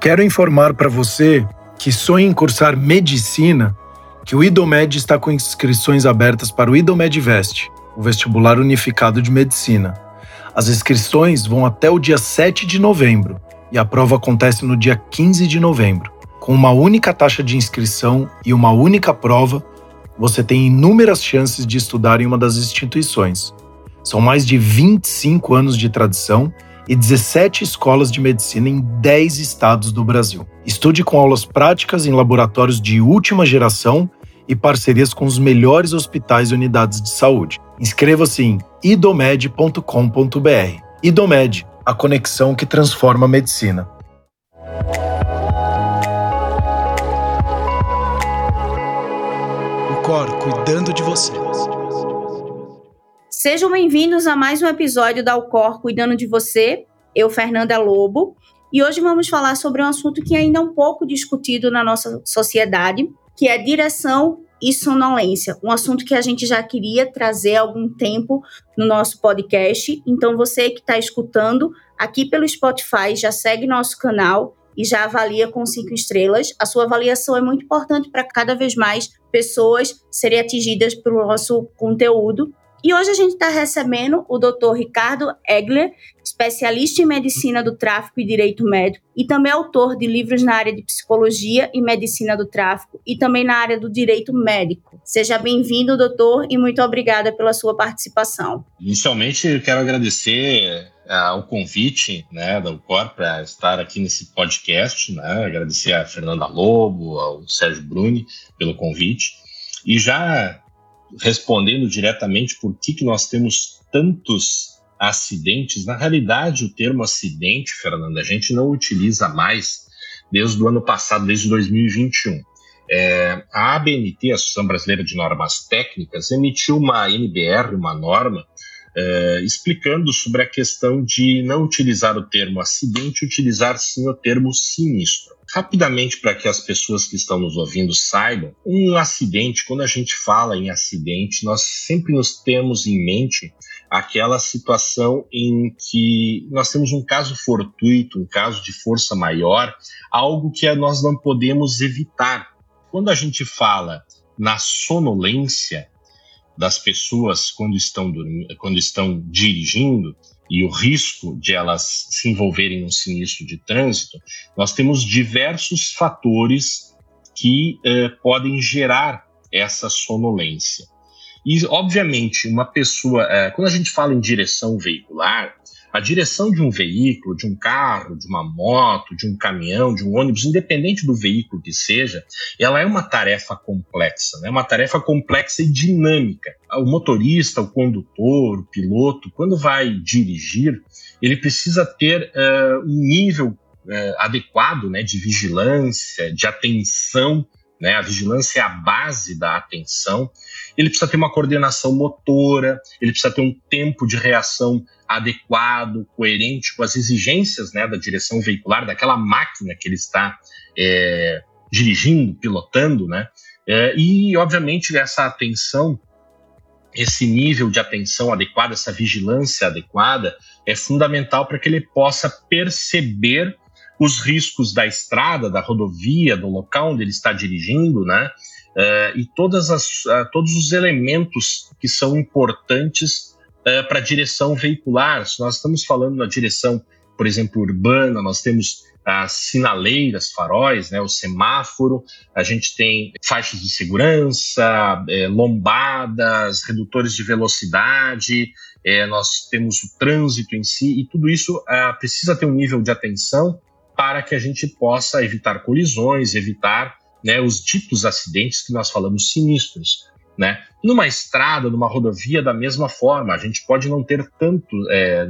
Quero informar para você que sonha em cursar medicina que o IDOMED está com inscrições abertas para o IDOMED Vest, o vestibular unificado de medicina. As inscrições vão até o dia 7 de novembro e a prova acontece no dia 15 de novembro. Com uma única taxa de inscrição e uma única prova, você tem inúmeras chances de estudar em uma das instituições. São mais de 25 anos de tradição e 17 escolas de medicina em 10 estados do Brasil. Estude com aulas práticas em laboratórios de última geração e parcerias com os melhores hospitais e unidades de saúde. Inscreva-se em idomed.com.br. Idomed, a conexão que transforma a medicina. O Cor cuidando de você. Sejam bem-vindos a mais um episódio da Alcor Cuidando de Você. Eu, Fernanda Lobo, e hoje vamos falar sobre um assunto que ainda é um pouco discutido na nossa sociedade, que é direção e sonolência, um assunto que a gente já queria trazer há algum tempo no nosso podcast. Então, você que está escutando aqui pelo Spotify, já segue nosso canal e já avalia com cinco estrelas. A sua avaliação é muito importante para cada vez mais pessoas serem atingidas pelo nosso conteúdo e hoje a gente está recebendo o Dr. Ricardo Egler, especialista em medicina do tráfico e direito médico, e também autor de livros na área de psicologia e medicina do tráfico, e também na área do direito médico. Seja bem-vindo, doutor, e muito obrigada pela sua participação. Inicialmente, eu quero agradecer uh, o convite né, da UCOR para estar aqui nesse podcast, né, agradecer a Fernanda Lobo, ao Sérgio Bruni pelo convite, e já respondendo diretamente por que, que nós temos tantos acidentes, na realidade, o termo acidente, Fernanda, a gente não utiliza mais desde o ano passado, desde 2021. É, a ABNT, a Associação Brasileira de Normas Técnicas, emitiu uma NBR, uma norma, é, explicando sobre a questão de não utilizar o termo acidente, utilizar sim o termo sinistro. Rapidamente, para que as pessoas que estão nos ouvindo saibam, um acidente, quando a gente fala em acidente, nós sempre nos temos em mente aquela situação em que nós temos um caso fortuito, um caso de força maior, algo que nós não podemos evitar. Quando a gente fala na sonolência das pessoas quando estão, quando estão dirigindo, e o risco de elas se envolverem num sinistro de trânsito, nós temos diversos fatores que eh, podem gerar essa sonolência. E, obviamente, uma pessoa, eh, quando a gente fala em direção veicular, a direção de um veículo, de um carro, de uma moto, de um caminhão, de um ônibus, independente do veículo que seja, ela é uma tarefa complexa, né? uma tarefa complexa e dinâmica. O motorista, o condutor, o piloto, quando vai dirigir, ele precisa ter uh, um nível uh, adequado né, de vigilância, de atenção né? A vigilância é a base da atenção. Ele precisa ter uma coordenação motora, ele precisa ter um tempo de reação adequado, coerente com as exigências né, da direção veicular, daquela máquina que ele está é, dirigindo, pilotando, né? É, e, obviamente, essa atenção, esse nível de atenção adequado, essa vigilância adequada, é fundamental para que ele possa perceber os riscos da estrada, da rodovia, do local onde ele está dirigindo, né? Uh, e todas as, uh, todos os elementos que são importantes uh, para a direção veicular. Se nós estamos falando na direção, por exemplo, urbana, nós temos as sinaleiras, faróis, né, o semáforo, a gente tem faixas de segurança, lombadas, redutores de velocidade, nós temos o trânsito em si, e tudo isso precisa ter um nível de atenção para que a gente possa evitar colisões, evitar né, os ditos acidentes que nós falamos sinistros. Né? Numa estrada, numa rodovia, da mesma forma, a gente pode não ter, tanto, é,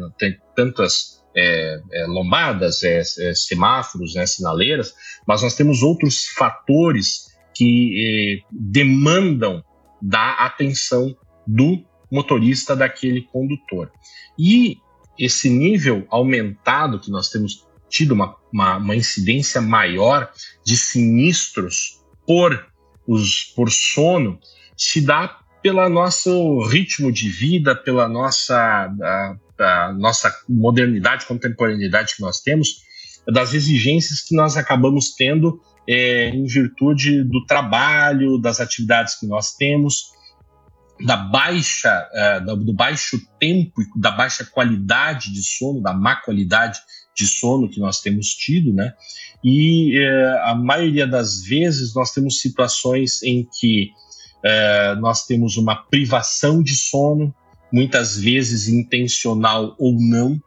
tantas é, é, lombadas, é, é, semáforos, né, sinaleiras, mas nós temos outros fatores que é, demandam da atenção do motorista, daquele condutor. E esse nível aumentado que nós temos tido uma, uma, uma incidência maior de sinistros por, os, por sono se dá pelo nosso ritmo de vida, pela nossa, a, a nossa modernidade, contemporaneidade que nós temos, das exigências que nós acabamos tendo é, em virtude do trabalho, das atividades que nós temos, da baixa, uh, do baixo tempo e da baixa qualidade de sono, da má qualidade de sono que nós temos tido, né? E uh, a maioria das vezes nós temos situações em que uh, nós temos uma privação de sono, muitas vezes intencional ou não,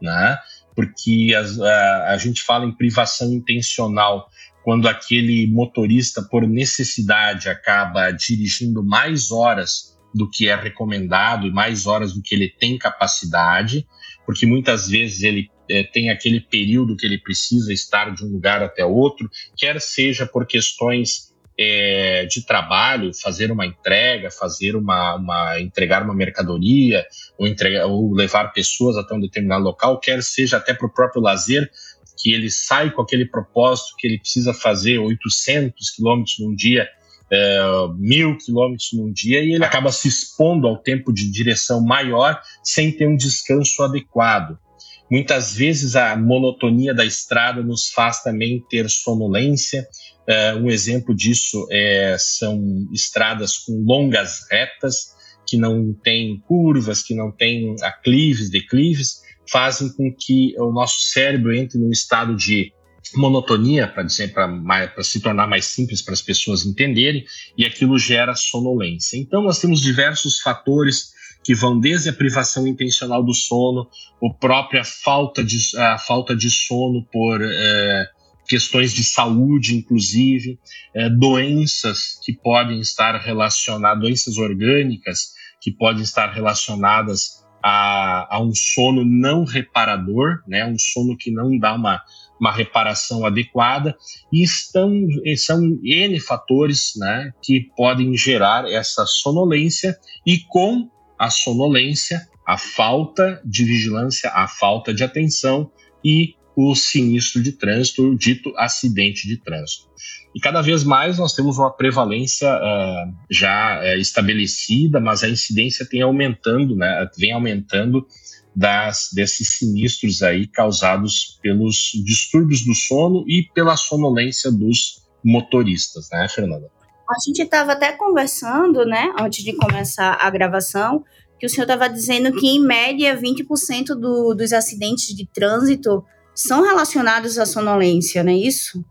né? Porque as, a, a gente fala em privação intencional quando aquele motorista, por necessidade, acaba dirigindo mais horas do que é recomendado e mais horas do que ele tem capacidade, porque muitas vezes ele é, tem aquele período que ele precisa estar de um lugar até outro, quer seja por questões é, de trabalho, fazer uma entrega, fazer uma, uma entregar uma mercadoria ou, entregar, ou levar pessoas até um determinado local, quer seja até para o próprio lazer, que ele sai com aquele propósito que ele precisa fazer 800 quilômetros num dia é, mil quilômetros num dia e ele acaba se expondo ao tempo de direção maior sem ter um descanso adequado. Muitas vezes a monotonia da estrada nos faz também ter sonolência. É, um exemplo disso é, são estradas com longas retas, que não têm curvas, que não têm aclives, declives, fazem com que o nosso cérebro entre num estado de monotonia, para dizer para se tornar mais simples para as pessoas entenderem, e aquilo gera sonolência. Então nós temos diversos fatores que vão desde a privação intencional do sono, a própria falta de, a falta de sono por é, questões de saúde, inclusive, é, doenças que podem estar relacionadas, doenças orgânicas que podem estar relacionadas a, a, um sono não reparador, né, um sono que não dá uma, uma reparação adequada, e estão, são N fatores né, que podem gerar essa sonolência, e com a sonolência, a falta de vigilância, a falta de atenção e o sinistro de trânsito, o dito acidente de trânsito. E cada vez mais nós temos uma prevalência uh, já uh, estabelecida, mas a incidência tem aumentando, né, vem aumentando das, desses sinistros aí causados pelos distúrbios do sono e pela sonolência dos motoristas, né, Fernanda? A gente estava até conversando, né, antes de começar a gravação, que o senhor estava dizendo que, em média, 20% do, dos acidentes de trânsito são relacionados à sonolência, não é isso?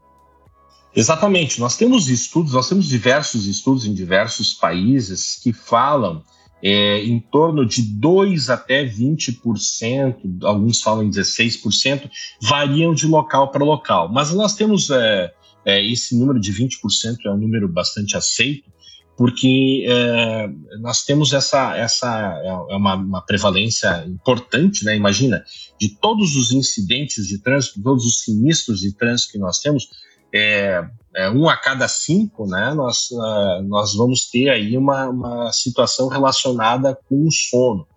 Exatamente. Nós temos estudos, nós temos diversos estudos em diversos países que falam é, em torno de 2 até 20%, alguns falam em 16%, variam de local para local. Mas nós temos é, é, esse número de 20% é um número bastante aceito, porque é, nós temos essa, essa é, é uma, uma, prevalência importante, né? Imagina, de todos os incidentes de trânsito, todos os sinistros de trânsito que nós temos, é, é, um a cada cinco, né, nós, uh, nós vamos ter aí uma, uma situação relacionada com o sono.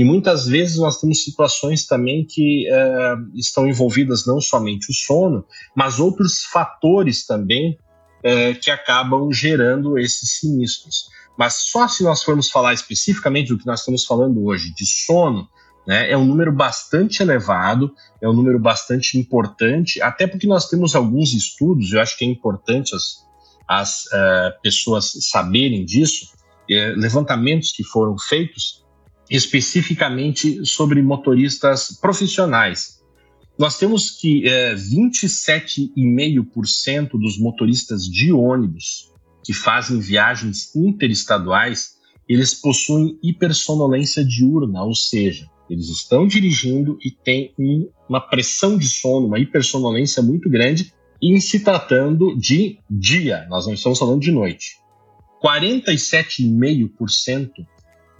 E muitas vezes nós temos situações também que uh, estão envolvidas não somente o sono, mas outros fatores também uh, que acabam gerando esses sinistros. Mas só se nós formos falar especificamente do que nós estamos falando hoje, de sono, né? É um número bastante elevado, é um número bastante importante, até porque nós temos alguns estudos, eu acho que é importante as, as uh, pessoas saberem disso, é, levantamentos que foram feitos especificamente sobre motoristas profissionais. Nós temos que é, 27,5% dos motoristas de ônibus que fazem viagens interestaduais, eles possuem hipersonolência diurna, ou seja, eles estão dirigindo e um, uma pressão de sono, uma hipersonolência muito grande em se tratando de dia, nós não estamos falando de noite. 47,5%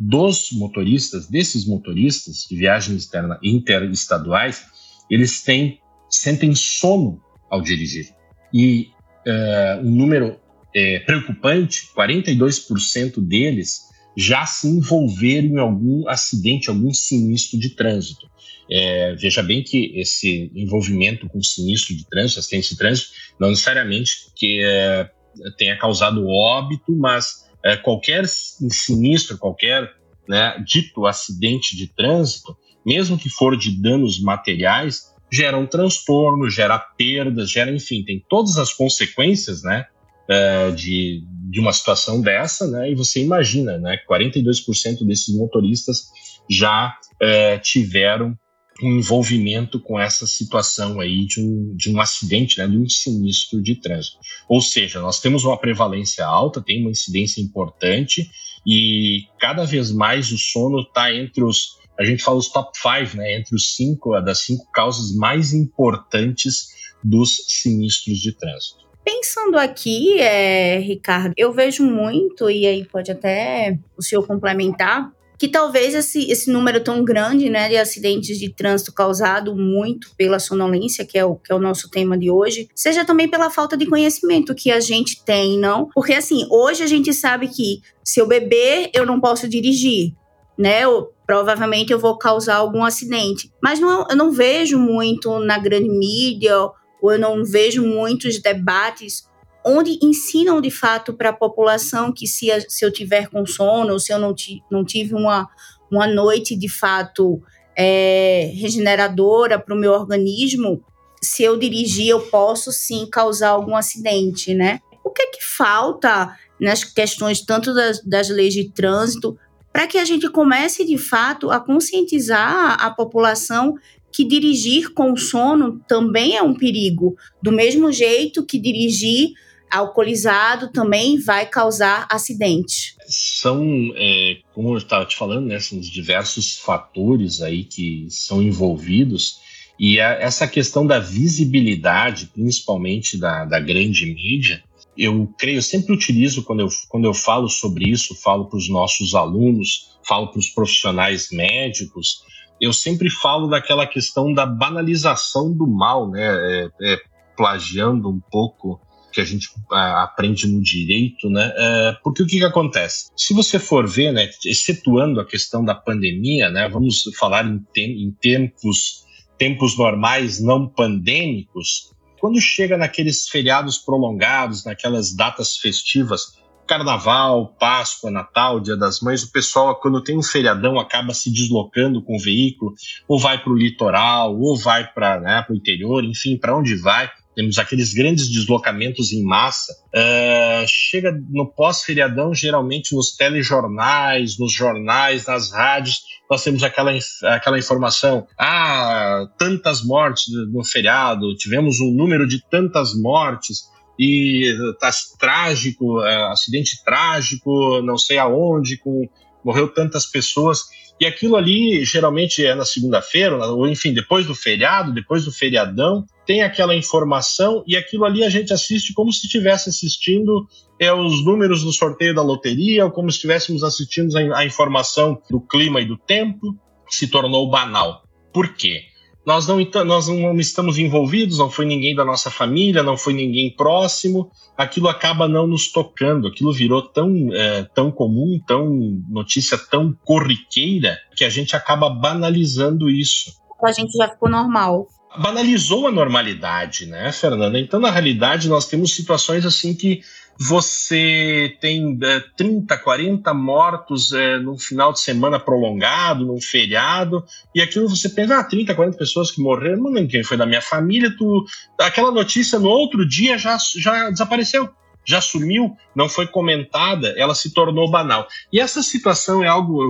dos motoristas, desses motoristas de viagens externa, interestaduais, eles têm, sentem sono ao dirigir. E uh, um número é, preocupante, 42% deles já se envolveram em algum acidente, algum sinistro de trânsito. É, veja bem que esse envolvimento com sinistro de trânsito, acidente de trânsito, não necessariamente que é, tenha causado óbito, mas é, qualquer sinistro, qualquer né, dito acidente de trânsito, mesmo que for de danos materiais, gera um transtorno, gera perdas, gera, enfim, tem todas as consequências, né, uh, de, de uma situação dessa, né, e você imagina, né, 42% desses motoristas já uh, tiveram um envolvimento com essa situação aí de um, de um acidente, né, de um sinistro de trânsito. Ou seja, nós temos uma prevalência alta, tem uma incidência importante e cada vez mais o sono está entre os a gente fala os top five, né, entre os cinco, das cinco causas mais importantes dos sinistros de trânsito. Pensando aqui, é, Ricardo, eu vejo muito, e aí pode até o senhor complementar, que talvez esse, esse número tão grande né, de acidentes de trânsito causado muito pela sonolência, que é, o, que é o nosso tema de hoje, seja também pela falta de conhecimento que a gente tem, não? Porque assim, hoje a gente sabe que se eu beber, eu não posso dirigir, né? Eu, provavelmente eu vou causar algum acidente. Mas não, eu não vejo muito na grande mídia, ou eu não vejo muitos debates onde ensinam de fato para a população que se, se eu tiver com sono, ou se eu não, ti, não tive uma, uma noite de fato é, regeneradora para o meu organismo, se eu dirigir, eu posso sim causar algum acidente, né? O que é que falta nas questões tanto das, das leis de trânsito para que a gente comece de fato a conscientizar a população que dirigir com sono também é um perigo, do mesmo jeito que dirigir alcoolizado também vai causar acidente. São, é, como eu estava te falando, né, são os diversos fatores aí que são envolvidos e a, essa questão da visibilidade, principalmente da, da grande mídia, eu creio, eu sempre utilizo quando eu, quando eu falo sobre isso, falo para os nossos alunos, falo para os profissionais médicos, eu sempre falo daquela questão da banalização do mal, né? É, é, plagiando um pouco que a gente a, aprende no direito, né? É, porque o que, que acontece? Se você for ver, né, excetuando a questão da pandemia, né, vamos falar em, em tempos, tempos normais, não pandêmicos, quando chega naqueles feriados prolongados, naquelas datas festivas, Carnaval, Páscoa, Natal, Dia das Mães, o pessoal, quando tem um feriadão, acaba se deslocando com o veículo, ou vai para o litoral, ou vai para né, o interior, enfim, para onde vai temos aqueles grandes deslocamentos em massa. Uh, chega no pós-feriadão, geralmente nos telejornais, nos jornais, nas rádios, nós temos aquela, aquela informação: ah, tantas mortes no feriado, tivemos um número de tantas mortes e tá trágico, uh, acidente trágico, não sei aonde, com morreu tantas pessoas. E aquilo ali geralmente é na segunda-feira, ou enfim, depois do feriado, depois do feriadão, tem aquela informação e aquilo ali a gente assiste como se estivesse assistindo é, os números do sorteio da loteria, ou como se estivéssemos assistindo a, a informação do clima e do tempo, se tornou banal. Por quê? Nós não, nós não estamos envolvidos, não foi ninguém da nossa família, não foi ninguém próximo, aquilo acaba não nos tocando, aquilo virou tão, é, tão comum, tão notícia tão corriqueira, que a gente acaba banalizando isso. A gente já ficou normal banalizou a normalidade, né, Fernanda? Então, na realidade, nós temos situações assim que você tem é, 30, 40 mortos é, num final de semana prolongado, num feriado, e aquilo você pensa, ah, 30, 40 pessoas que morreram, não foi da minha família, tu, aquela notícia no outro dia já, já desapareceu, já sumiu, não foi comentada, ela se tornou banal. E essa situação é algo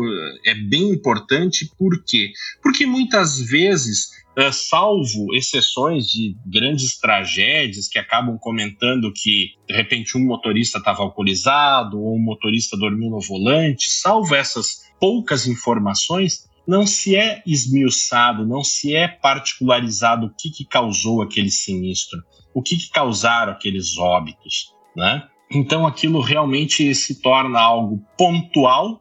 é bem importante, por quê? Porque muitas vezes Uh, salvo exceções de grandes tragédias que acabam comentando que de repente um motorista estava alcoolizado ou um motorista dormiu no volante, salvo essas poucas informações, não se é esmiuçado, não se é particularizado o que, que causou aquele sinistro, o que, que causaram aqueles óbitos, né? Então aquilo realmente se torna algo pontual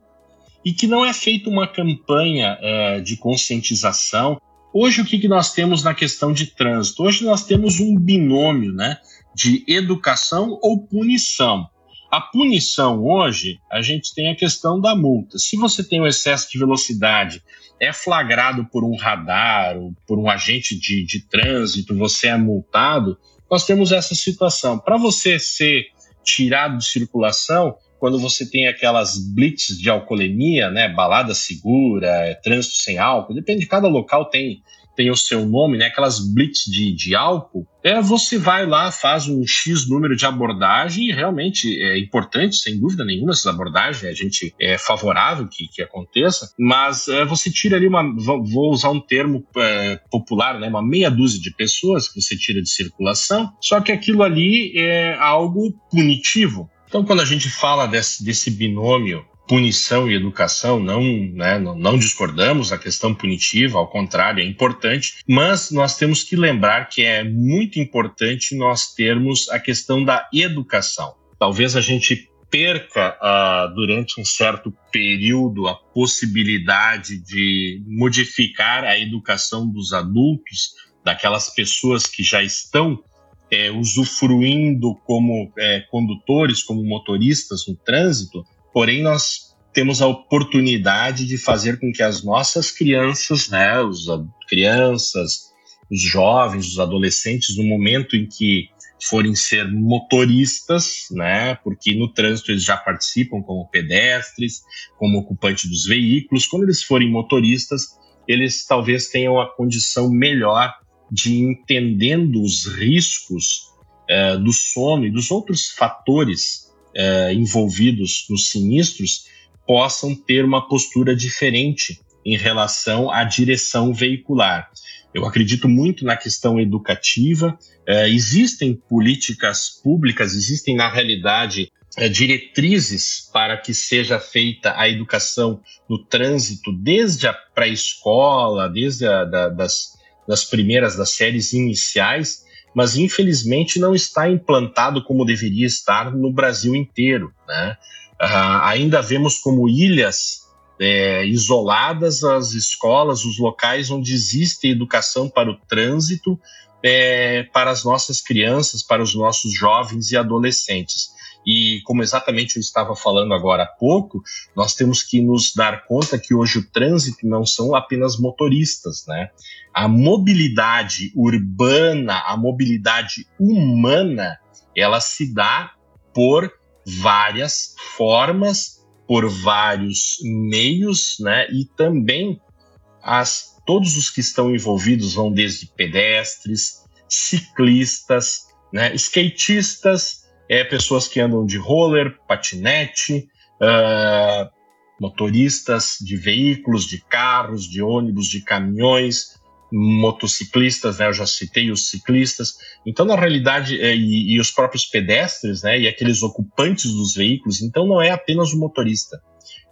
e que não é feita uma campanha é, de conscientização Hoje, o que, que nós temos na questão de trânsito? Hoje nós temos um binômio né, de educação ou punição. A punição hoje, a gente tem a questão da multa. Se você tem um excesso de velocidade, é flagrado por um radar ou por um agente de, de trânsito, você é multado, nós temos essa situação. Para você ser tirado de circulação, quando você tem aquelas blitz de alcoolemia, né, balada segura, é, trânsito sem álcool, depende de cada local tem tem o seu nome, né? Aquelas blitz de, de álcool, é você vai lá, faz um X número de abordagem e realmente é importante, sem dúvida nenhuma, essas abordagens, a gente é favorável que, que aconteça, mas é, você tira ali uma, vou usar um termo é, popular, né? Uma meia dúzia de pessoas que você tira de circulação, só que aquilo ali é algo punitivo. Então, quando a gente fala desse, desse binômio punição e educação, não, né, não, não, discordamos, a questão punitiva, ao contrário, é importante, mas nós temos que lembrar que é muito importante nós termos a questão da educação. Talvez a gente perca uh, durante um certo período a possibilidade de modificar a educação dos adultos, daquelas pessoas que já estão é, usufruindo como é, condutores, como motoristas no trânsito, Porém, nós temos a oportunidade de fazer com que as nossas crianças, né, os crianças, os jovens, os adolescentes, no momento em que forem ser motoristas, né, porque no trânsito eles já participam como pedestres, como ocupante dos veículos, quando eles forem motoristas, eles talvez tenham a condição melhor de entendendo os riscos eh, do sono e dos outros fatores é, envolvidos nos sinistros possam ter uma postura diferente em relação à direção veicular. Eu acredito muito na questão educativa. É, existem políticas públicas, existem, na realidade, é, diretrizes para que seja feita a educação no trânsito desde a pré-escola, desde a, da, das, das primeiras, das séries iniciais, mas infelizmente não está implantado como deveria estar no Brasil inteiro. Né? Uh, ainda vemos como ilhas é, isoladas as escolas, os locais onde existe educação para o trânsito é, para as nossas crianças, para os nossos jovens e adolescentes. E como exatamente eu estava falando agora há pouco, nós temos que nos dar conta que hoje o trânsito não são apenas motoristas, né? A mobilidade urbana, a mobilidade humana, ela se dá por várias formas, por vários meios, né? E também as todos os que estão envolvidos vão desde pedestres, ciclistas, né, skatistas, é, pessoas que andam de roller, patinete, uh, motoristas de veículos, de carros, de ônibus, de caminhões, motociclistas, né? Eu já citei os ciclistas. Então, na realidade, é, e, e, os próprios pedestres, né? E aqueles ocupantes dos veículos. Então, não é apenas o motorista.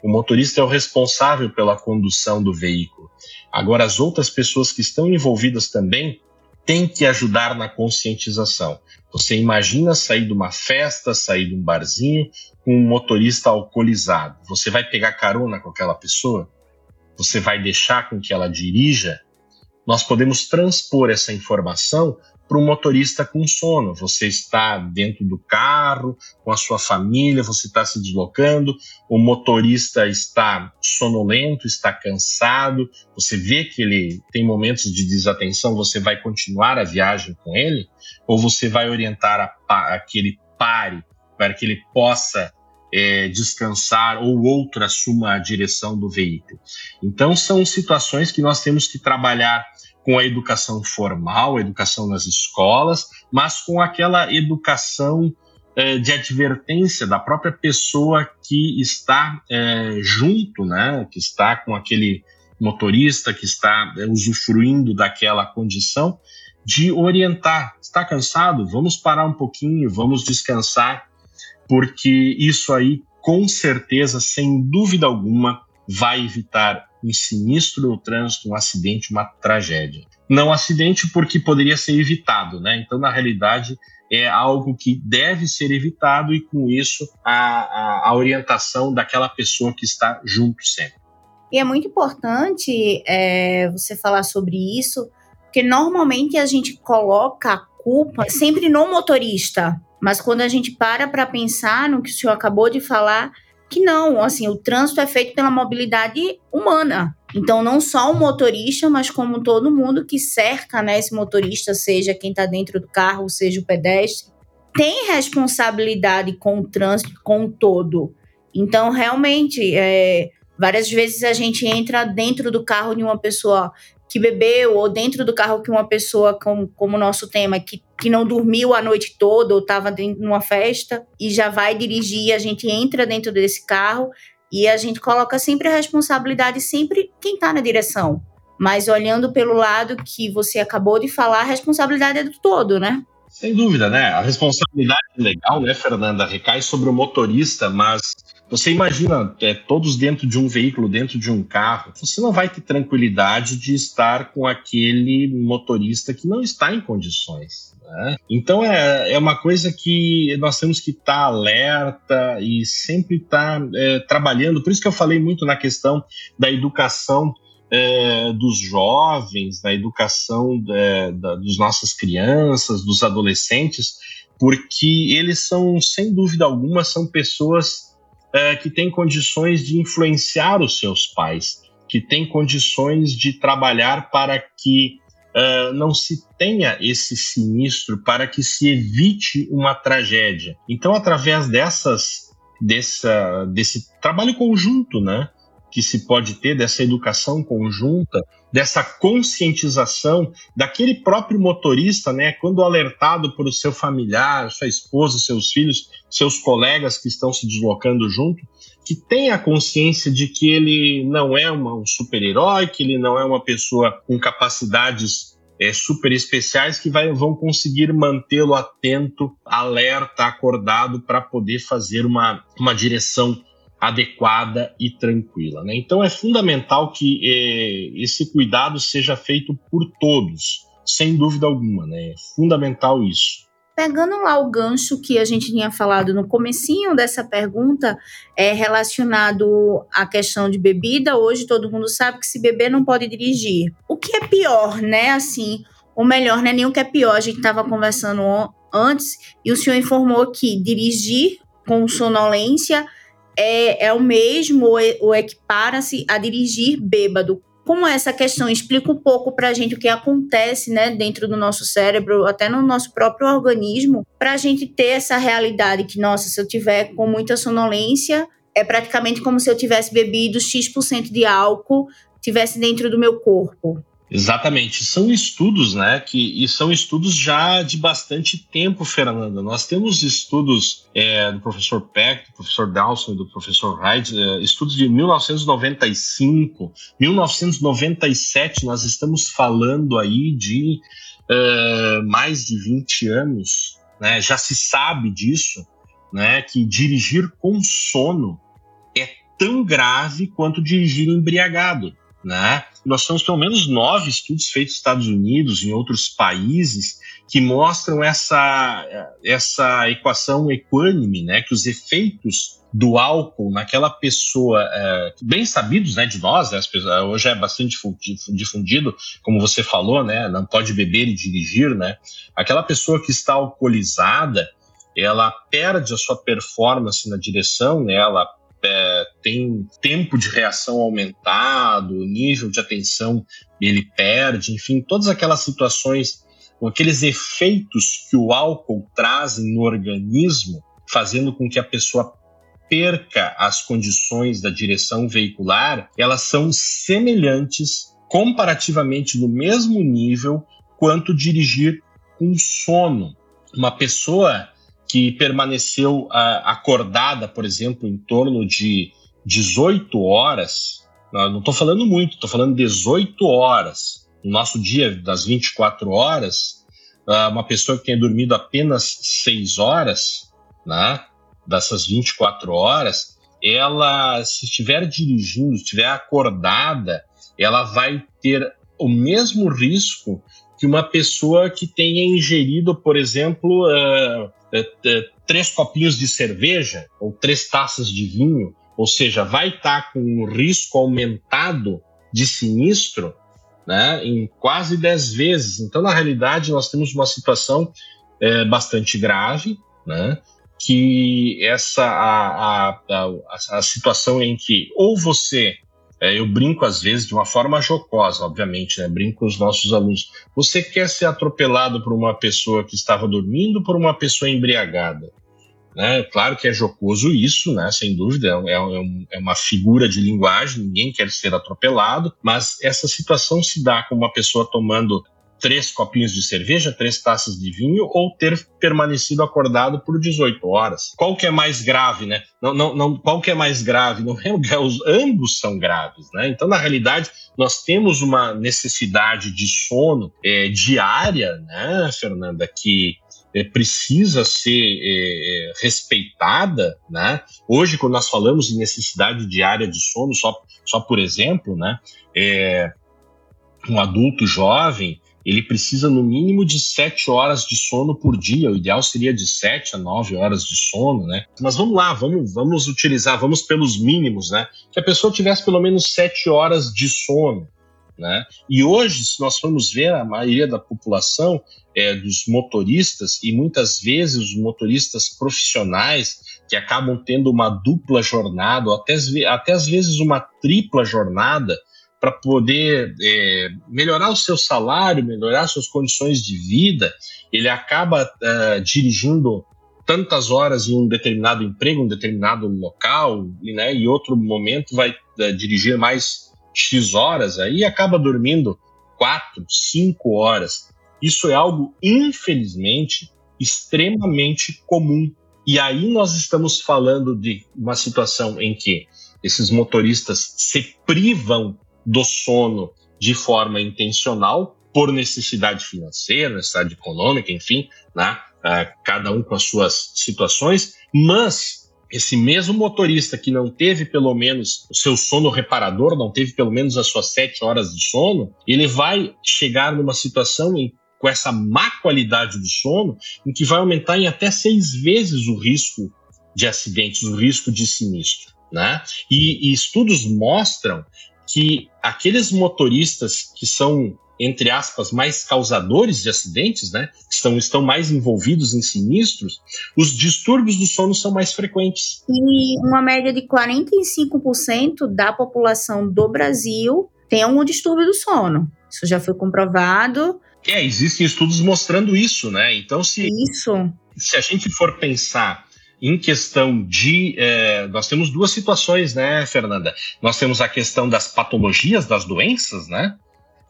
O motorista é o responsável pela condução do veículo. Agora, as outras pessoas que estão envolvidas também têm que ajudar na conscientização. Você imagina sair de uma festa, sair de um barzinho com um motorista alcoolizado. Você vai pegar carona com aquela pessoa? Você vai deixar com que ela dirija? Nós podemos transpor essa informação para um motorista com sono. Você está dentro do carro, com a sua família, você está se deslocando, o motorista está sonolento, está cansado, você vê que ele tem momentos de desatenção, você vai continuar a viagem com ele? Ou você vai orientar a, a que ele pare para que ele possa é, descansar ou outro assuma a direção do veículo? Então, são situações que nós temos que trabalhar com a educação formal, a educação nas escolas, mas com aquela educação é, de advertência da própria pessoa que está é, junto, né, que está com aquele motorista, que está é, usufruindo daquela condição, de orientar. Está cansado? Vamos parar um pouquinho, vamos descansar, porque isso aí, com certeza, sem dúvida alguma, vai evitar um sinistro no trânsito, um acidente, uma tragédia. Não acidente porque poderia ser evitado, né? Então, na realidade, é algo que deve ser evitado e, com isso, a, a, a orientação daquela pessoa que está junto sempre. E é muito importante é, você falar sobre isso, porque normalmente a gente coloca a culpa sempre no motorista, mas quando a gente para para pensar no que o senhor acabou de falar, que não, assim, o trânsito é feito pela mobilidade humana. Então, não só o motorista, mas como todo mundo que cerca né, esse motorista, seja quem está dentro do carro, seja o pedestre, tem responsabilidade com o trânsito, com o todo. Então, realmente, é, várias vezes a gente entra dentro do carro de uma pessoa que bebeu, ou dentro do carro que uma pessoa, como, como o nosso tema, que, que não dormiu a noite toda ou estava numa festa e já vai dirigir, a gente entra dentro desse carro e a gente coloca sempre a responsabilidade, sempre quem está na direção. Mas olhando pelo lado que você acabou de falar, a responsabilidade é do todo, né? Sem dúvida, né? A responsabilidade legal, né, Fernanda, recai sobre o motorista, mas você imagina é, todos dentro de um veículo, dentro de um carro, você não vai ter tranquilidade de estar com aquele motorista que não está em condições. Né? Então é, é uma coisa que nós temos que estar alerta e sempre estar é, trabalhando. Por isso que eu falei muito na questão da educação é, dos jovens, da educação é, da, dos nossas crianças, dos adolescentes, porque eles são, sem dúvida alguma, são pessoas é, que têm condições de influenciar os seus pais, que têm condições de trabalhar para que uh, não se tenha esse sinistro, para que se evite uma tragédia. Então, através dessas, dessa, desse trabalho conjunto, né? Que se pode ter dessa educação conjunta, dessa conscientização daquele próprio motorista, né, quando alertado por seu familiar, sua esposa, seus filhos, seus colegas que estão se deslocando junto, que tenha consciência de que ele não é uma, um super-herói, que ele não é uma pessoa com capacidades é, super especiais que vai, vão conseguir mantê-lo atento, alerta, acordado para poder fazer uma, uma direção adequada e tranquila. Né? Então é fundamental que é, esse cuidado seja feito por todos, sem dúvida alguma. Né? É fundamental isso. Pegando lá o gancho que a gente tinha falado no comecinho dessa pergunta, é relacionado à questão de bebida, hoje todo mundo sabe que se beber não pode dirigir. O que é pior, né? Assim, ou melhor, não é nem o que é pior. A gente estava conversando antes e o senhor informou que dirigir com sonolência é, é o mesmo ou equipara-se a dirigir bêbado. Como essa questão? Explica um pouco para a gente o que acontece né, dentro do nosso cérebro, até no nosso próprio organismo, para a gente ter essa realidade que, nossa, se eu tiver com muita sonolência, é praticamente como se eu tivesse bebido X% de álcool, tivesse dentro do meu corpo. Exatamente, são estudos, né? Que, e são estudos já de bastante tempo, Fernanda. Nós temos estudos é, do professor Peck, do professor Dawson e do professor Hyde, é, estudos de 1995, 1997. Nós estamos falando aí de é, mais de 20 anos, né? Já se sabe disso, né? Que dirigir com sono é tão grave quanto dirigir embriagado. Né? Nós temos pelo menos nove estudos feitos nos Estados Unidos, em outros países, que mostram essa, essa equação equânime, né? que os efeitos do álcool naquela pessoa, é, bem sabidos né, de nós, né, pessoas, hoje é bastante difundido, como você falou, né, não pode beber e dirigir, né? aquela pessoa que está alcoolizada, ela perde a sua performance na direção, né, ela é, tem tempo de reação aumentado, nível de atenção ele perde, enfim, todas aquelas situações, aqueles efeitos que o álcool traz no organismo, fazendo com que a pessoa perca as condições da direção veicular, elas são semelhantes, comparativamente no mesmo nível, quanto dirigir com sono. Uma pessoa que permaneceu uh, acordada, por exemplo, em torno de 18 horas, não estou falando muito, estou falando 18 horas. No nosso dia das 24 horas, uh, uma pessoa que tenha dormido apenas 6 horas, né, dessas 24 horas, ela, se estiver dirigindo, estiver acordada, ela vai ter o mesmo risco que uma pessoa que tenha ingerido, por exemplo, uh, três copinhos de cerveja ou três taças de vinho, ou seja, vai estar tá com um risco aumentado de sinistro né, em quase dez vezes. Então, na realidade, nós temos uma situação é, bastante grave, né, que essa a, a, a, a situação em que ou você é, eu brinco às vezes de uma forma jocosa, obviamente, né? Brinco com os nossos alunos. Você quer ser atropelado por uma pessoa que estava dormindo por uma pessoa embriagada? Né? Claro que é jocoso isso, né? sem dúvida, é, é, é, uma figura de linguagem, ninguém quer ser atropelado, mas essa situação se dá com uma pessoa tomando três copinhos de cerveja, três taças de vinho ou ter permanecido acordado por 18 horas. Qual que é mais grave, né? Não, não, não, qual que é mais grave? Não é, os, ambos são graves, né? Então, na realidade, nós temos uma necessidade de sono é, diária, né, Fernanda, que é, precisa ser é, é respeitada, né? Hoje, quando nós falamos em necessidade diária de sono, só, só por exemplo, né? É, um adulto jovem ele precisa no mínimo de sete horas de sono por dia. O ideal seria de sete a nove horas de sono, né? Mas vamos lá, vamos, vamos utilizar, vamos pelos mínimos, né? Que a pessoa tivesse pelo menos sete horas de sono. Né? E hoje, se nós formos ver, a maioria da população é, dos motoristas, e muitas vezes os motoristas profissionais, que acabam tendo uma dupla jornada, ou até, até às vezes uma tripla jornada, para poder é, melhorar o seu salário, melhorar suas condições de vida, ele acaba é, dirigindo tantas horas em um determinado emprego, um determinado local, e, né, e outro momento vai é, dirigir mais X horas, aí acaba dormindo quatro, cinco horas. Isso é algo, infelizmente, extremamente comum. E aí nós estamos falando de uma situação em que esses motoristas se privam do sono de forma intencional, por necessidade financeira, necessidade econômica, enfim, né? Uh, cada um com as suas situações, mas esse mesmo motorista que não teve pelo menos o seu sono reparador, não teve pelo menos as suas sete horas de sono, ele vai chegar numa situação em, com essa má qualidade do sono, em que vai aumentar em até seis vezes o risco de acidentes, o risco de sinistro. Né? E, e estudos mostram que aqueles motoristas que são entre aspas, mais causadores de acidentes, né, estão, estão mais envolvidos em sinistros, os distúrbios do sono são mais frequentes. E uma média de 45% da população do Brasil tem um distúrbio do sono. Isso já foi comprovado. É, existem estudos mostrando isso, né? Então, se, isso. se a gente for pensar em questão de. É, nós temos duas situações, né, Fernanda? Nós temos a questão das patologias, das doenças, né?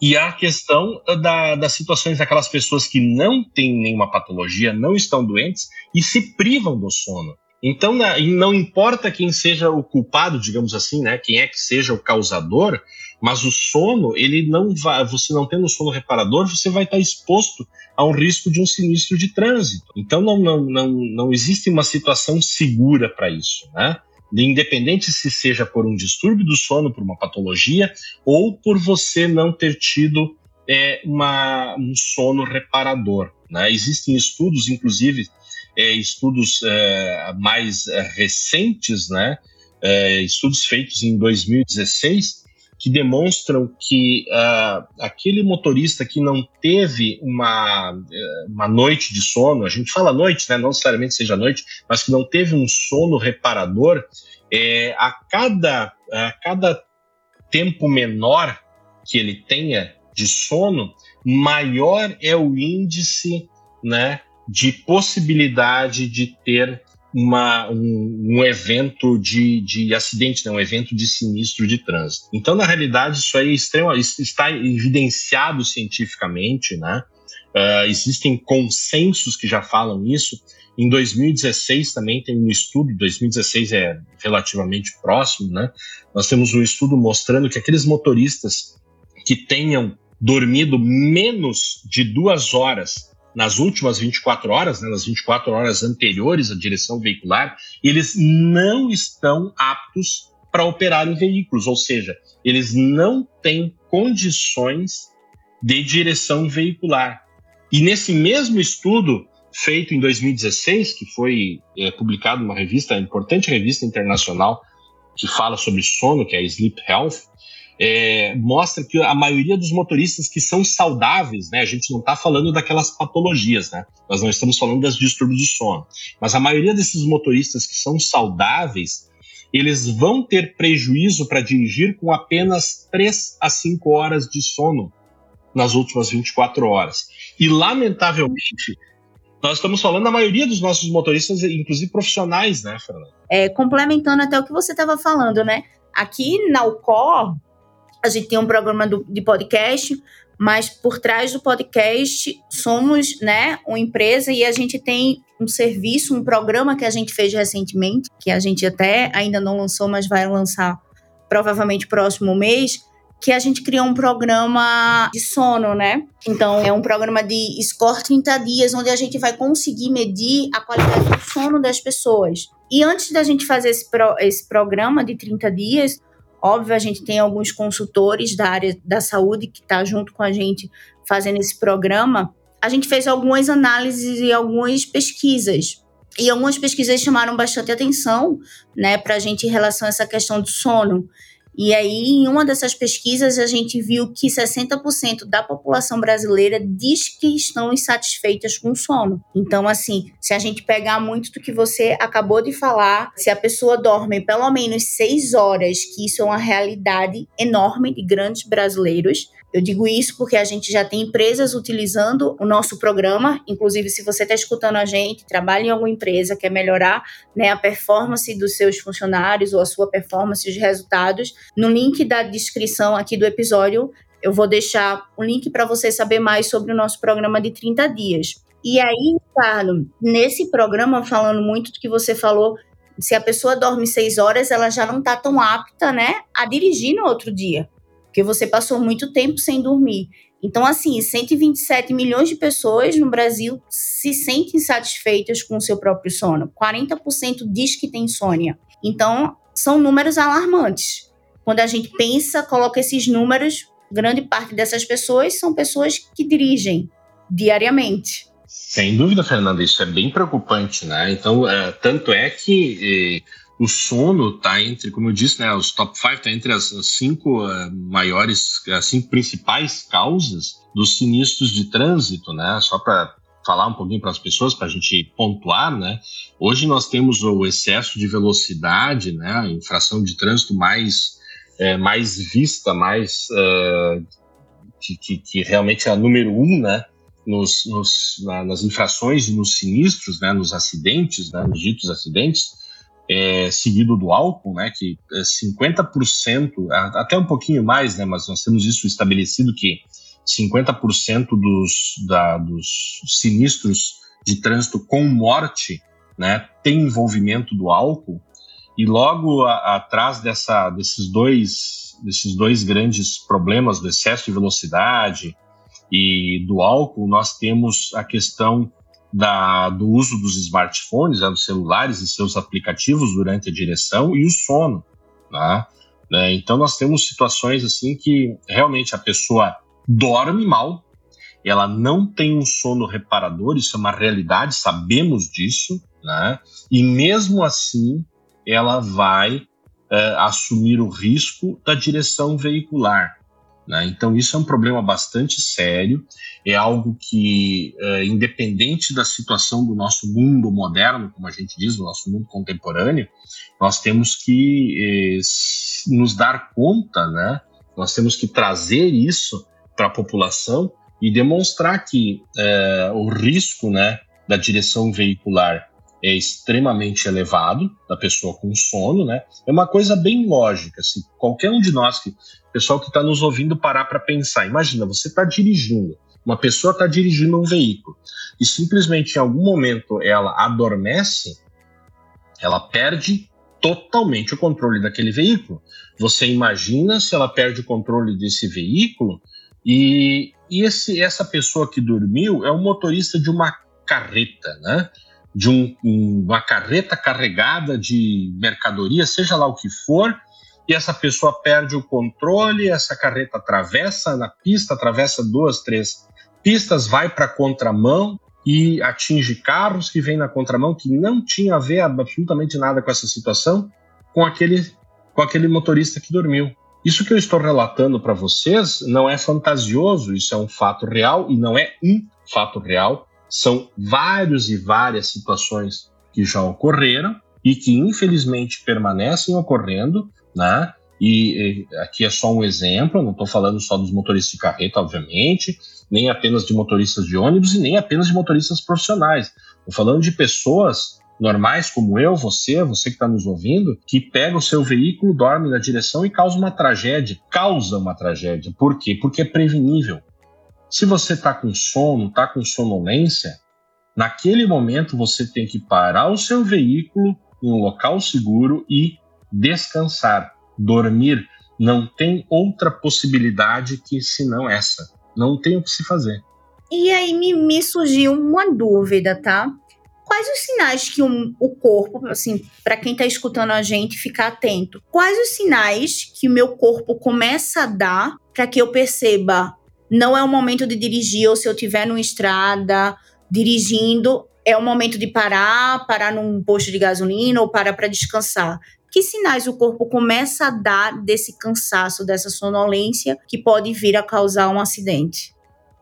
E a questão da, das situações daquelas pessoas que não têm nenhuma patologia, não estão doentes e se privam do sono. Então, não importa quem seja o culpado, digamos assim, né? Quem é que seja o causador, mas o sono, ele não vai, você não tendo sono reparador, você vai estar exposto a um risco de um sinistro de trânsito. Então não, não, não, não existe uma situação segura para isso, né? Independente se seja por um distúrbio do sono, por uma patologia, ou por você não ter tido é, uma, um sono reparador. Né? Existem estudos, inclusive é, estudos é, mais é, recentes, né? É, estudos feitos em 2016, que demonstram que uh, aquele motorista que não teve uma, eh, uma noite de sono, a gente fala noite, né, não necessariamente seja noite, mas que não teve um sono reparador, é, a, cada, a cada tempo menor que ele tenha de sono, maior é o índice né, de possibilidade de ter uma, um, um, evento de, de acidente, né? um evento de sinistro de trânsito. Então, na realidade, isso aí é extremo, está evidenciado cientificamente, né? Uh, existem consensos que já falam isso. Em 2016 também tem um estudo, 2016 é relativamente próximo, né? Nós temos um estudo mostrando que aqueles motoristas que tenham dormido menos de duas horas nas últimas 24 horas, né, nas 24 horas anteriores à direção veicular, eles não estão aptos para operar em veículos, ou seja, eles não têm condições de direção veicular. E nesse mesmo estudo, feito em 2016, que foi é, publicado numa revista, importante revista internacional, que fala sobre sono, que é a Sleep Health, é, mostra que a maioria dos motoristas que são saudáveis, né, a gente não está falando daquelas patologias, né, nós não estamos falando das distúrbios do sono, mas a maioria desses motoristas que são saudáveis, eles vão ter prejuízo para dirigir com apenas 3 a 5 horas de sono nas últimas 24 horas. E, lamentavelmente, nós estamos falando da maioria dos nossos motoristas, inclusive profissionais, né, Fernanda? É, complementando até o que você estava falando, né? Aqui na UCOR, a gente tem um programa do, de podcast, mas por trás do podcast somos, né, uma empresa e a gente tem um serviço, um programa que a gente fez recentemente, que a gente até ainda não lançou, mas vai lançar provavelmente próximo mês, que a gente criou um programa de sono, né? Então, é um programa de score 30 dias, onde a gente vai conseguir medir a qualidade do sono das pessoas. E antes da gente fazer esse, pro, esse programa de 30 dias, óbvio, a gente tem alguns consultores da área da saúde que está junto com a gente fazendo esse programa. A gente fez algumas análises e algumas pesquisas. E algumas pesquisas chamaram bastante atenção, né, para a gente em relação a essa questão do sono. E aí, em uma dessas pesquisas, a gente viu que 60% da população brasileira diz que estão insatisfeitas com o sono. Então, assim, se a gente pegar muito do que você acabou de falar, se a pessoa dorme pelo menos seis horas, que isso é uma realidade enorme de grandes brasileiros, eu digo isso porque a gente já tem empresas utilizando o nosso programa. Inclusive, se você está escutando a gente, trabalha em alguma empresa, quer melhorar né, a performance dos seus funcionários ou a sua performance, os resultados, no link da descrição aqui do episódio, eu vou deixar o um link para você saber mais sobre o nosso programa de 30 dias. E aí, Ricardo, nesse programa, falando muito do que você falou, se a pessoa dorme seis horas, ela já não está tão apta, né, a dirigir no outro dia porque você passou muito tempo sem dormir. Então, assim, 127 milhões de pessoas no Brasil se sentem satisfeitas com o seu próprio sono. 40% diz que tem insônia. Então, são números alarmantes. Quando a gente pensa, coloca esses números, grande parte dessas pessoas são pessoas que dirigem diariamente. Sem dúvida, Fernanda, isso é bem preocupante, né? Então, é, tanto é que o sono está entre, como eu disse, né, os top 5 está entre as, as cinco uh, maiores, as cinco principais causas dos sinistros de trânsito, né? Só para falar um pouquinho para as pessoas, para a gente pontuar, né? Hoje nós temos o excesso de velocidade, né? A infração de trânsito mais, é, mais vista, mais uh, que, que, que, realmente é a número um, né? Nos, nos, na, nas infrações e nos sinistros, né? Nos acidentes, né? Nos ditos acidentes é, seguido do álcool, né, que 50%, é até um pouquinho mais, né, mas nós temos isso estabelecido que 50% dos, da, dos sinistros de trânsito com morte né, tem envolvimento do álcool, e logo a, atrás dessa, desses, dois, desses dois grandes problemas do excesso de velocidade e do álcool, nós temos a questão da, do uso dos smartphones, né, dos celulares e seus aplicativos durante a direção e o sono. Tá? Né? Então nós temos situações assim que realmente a pessoa dorme mal, ela não tem um sono reparador, isso é uma realidade, sabemos disso, né? e mesmo assim ela vai é, assumir o risco da direção veicular. Né? Então, isso é um problema bastante sério, é algo que, é, independente da situação do nosso mundo moderno, como a gente diz, do nosso mundo contemporâneo, nós temos que é, nos dar conta, né? nós temos que trazer isso para a população e demonstrar que é, o risco né, da direção veicular é extremamente elevado da pessoa com sono, né? É uma coisa bem lógica. Se qualquer um de nós que pessoal que está nos ouvindo parar para pensar. Imagina, você está dirigindo, uma pessoa está dirigindo um veículo e simplesmente em algum momento ela adormece, ela perde totalmente o controle daquele veículo. Você imagina se ela perde o controle desse veículo e, e esse, essa pessoa que dormiu é o motorista de uma carreta, né? De um, uma carreta carregada de mercadoria, seja lá o que for, e essa pessoa perde o controle, essa carreta atravessa na pista, atravessa duas, três pistas, vai para a contramão e atinge carros que vêm na contramão que não tinha a ver absolutamente nada com essa situação, com aquele, com aquele motorista que dormiu. Isso que eu estou relatando para vocês não é fantasioso, isso é um fato real e não é um fato real, são vários e várias situações que já ocorreram e que infelizmente permanecem ocorrendo né? E, aqui é só um exemplo, não estou falando só dos motoristas de carreta, obviamente, nem apenas de motoristas de ônibus e nem apenas de motoristas profissionais. Estou falando de pessoas normais como eu, você, você que está nos ouvindo, que pega o seu veículo, dorme na direção e causa uma tragédia. Causa uma tragédia. Por quê? Porque é prevenível. Se você está com sono, está com sonolência, naquele momento você tem que parar o seu veículo em um local seguro e descansar, dormir. Não tem outra possibilidade que senão essa. Não tem o que se fazer. E aí me, me surgiu uma dúvida, tá? Quais os sinais que um, o corpo, assim, para quem está escutando a gente, ficar atento? Quais os sinais que o meu corpo começa a dar para que eu perceba não é o momento de dirigir, ou se eu estiver numa estrada dirigindo, é o momento de parar, parar num posto de gasolina ou parar para descansar. Que sinais o corpo começa a dar desse cansaço, dessa sonolência que pode vir a causar um acidente?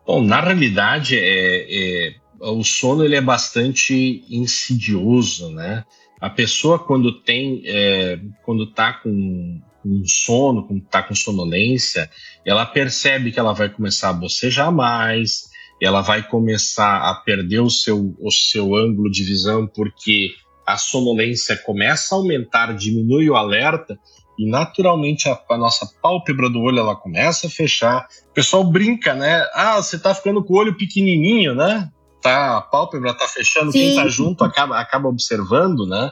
Bom, na realidade, é, é, o sono ele é bastante insidioso, né? A pessoa quando tem, é, quando está com com sono, com, tá com sonolência, ela percebe que ela vai começar a bocejar mais, ela vai começar a perder o seu, o seu ângulo de visão, porque a sonolência começa a aumentar, diminui o alerta, e naturalmente a, a, nossa pálpebra do olho ela começa a fechar. O pessoal brinca, né? Ah, você tá ficando com o olho pequenininho, né? Tá, a pálpebra tá fechando, Sim. quem tá junto acaba, acaba observando, né?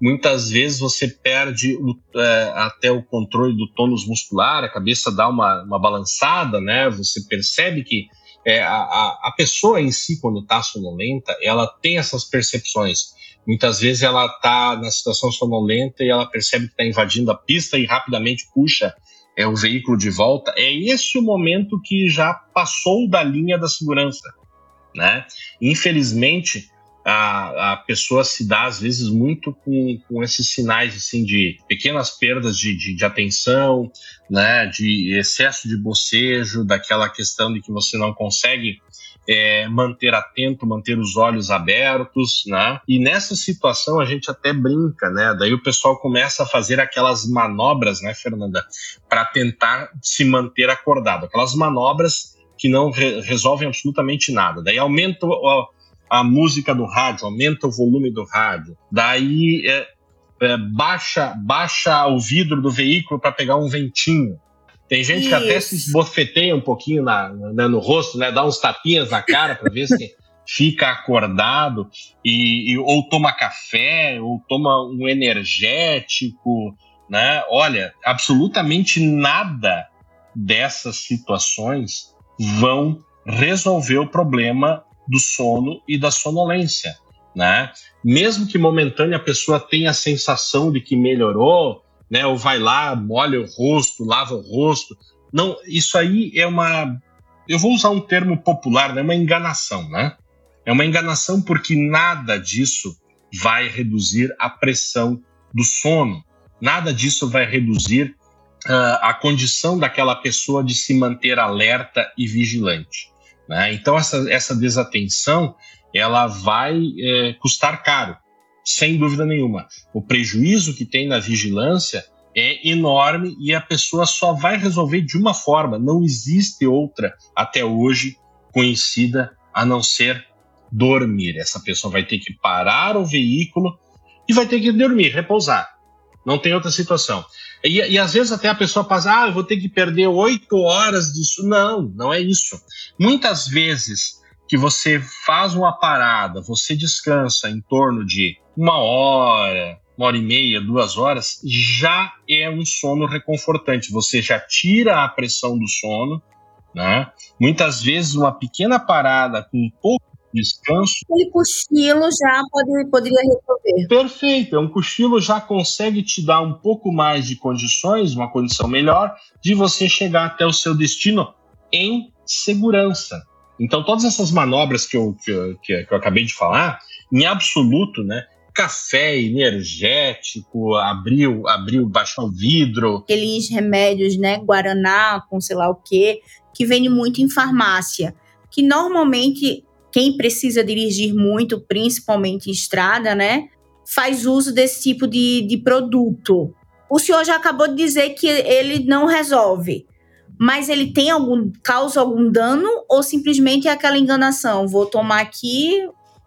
Muitas vezes você perde o, é, até o controle do tônus muscular, a cabeça dá uma, uma balançada, né? Você percebe que é, a, a pessoa em si, quando está sonolenta, ela tem essas percepções. Muitas vezes ela está na situação sonolenta e ela percebe que está invadindo a pista e rapidamente puxa é, o veículo de volta. É esse o momento que já passou da linha da segurança. Né? Infelizmente, a, a pessoa se dá, às vezes, muito com, com esses sinais assim, de pequenas perdas de, de, de atenção, né, de excesso de bocejo, daquela questão de que você não consegue é, manter atento, manter os olhos abertos, né? E nessa situação a gente até brinca, né? Daí o pessoal começa a fazer aquelas manobras, né, Fernanda, para tentar se manter acordado. Aquelas manobras que não re resolvem absolutamente nada. Daí aumenta o, a música do rádio, aumenta o volume do rádio, daí é, é, baixa, baixa o vidro do veículo para pegar um ventinho. Tem gente Isso. que até se esbofeteia um pouquinho na, né, no rosto, né, dá uns tapinhas na cara para ver se fica acordado, e, e, ou toma café, ou toma um energético, né? Olha, absolutamente nada dessas situações vão resolver o problema do sono e da sonolência, né? Mesmo que momentânea a pessoa tenha a sensação de que melhorou, né? Ou vai lá, molha o rosto, lava o rosto. Não, isso aí é uma, eu vou usar um termo popular, né? Uma enganação, né? É uma enganação porque nada disso vai reduzir a pressão do sono. Nada disso vai reduzir uh, a condição daquela pessoa de se manter alerta e vigilante. Né? Então, essa, essa desatenção ela vai é, custar caro, sem dúvida nenhuma. O prejuízo que tem na vigilância é enorme e a pessoa só vai resolver de uma forma. Não existe outra até hoje conhecida a não ser dormir. Essa pessoa vai ter que parar o veículo e vai ter que dormir, repousar. Não tem outra situação. E, e às vezes até a pessoa passa, ah, eu vou ter que perder oito horas disso. Não, não é isso. Muitas vezes que você faz uma parada, você descansa em torno de uma hora, uma hora e meia, duas horas, já é um sono reconfortante. Você já tira a pressão do sono, né? Muitas vezes uma pequena parada com pouco descanso. Aquele cochilo já pode, poderia resolver. Perfeito, é um cochilo já consegue te dar um pouco mais de condições, uma condição melhor, de você chegar até o seu destino em segurança. Então, todas essas manobras que eu, que, eu, que eu acabei de falar, em absoluto, né? Café energético, abriu, abriu, baixar o vidro. Aqueles remédios, né? Guaraná, com sei lá o quê, que vende muito em farmácia. Que normalmente quem precisa dirigir muito, principalmente em estrada, né, faz uso desse tipo de, de produto. o senhor já acabou de dizer que ele não resolve. Mas ele tem algum causa algum dano ou simplesmente é aquela enganação? Vou tomar aqui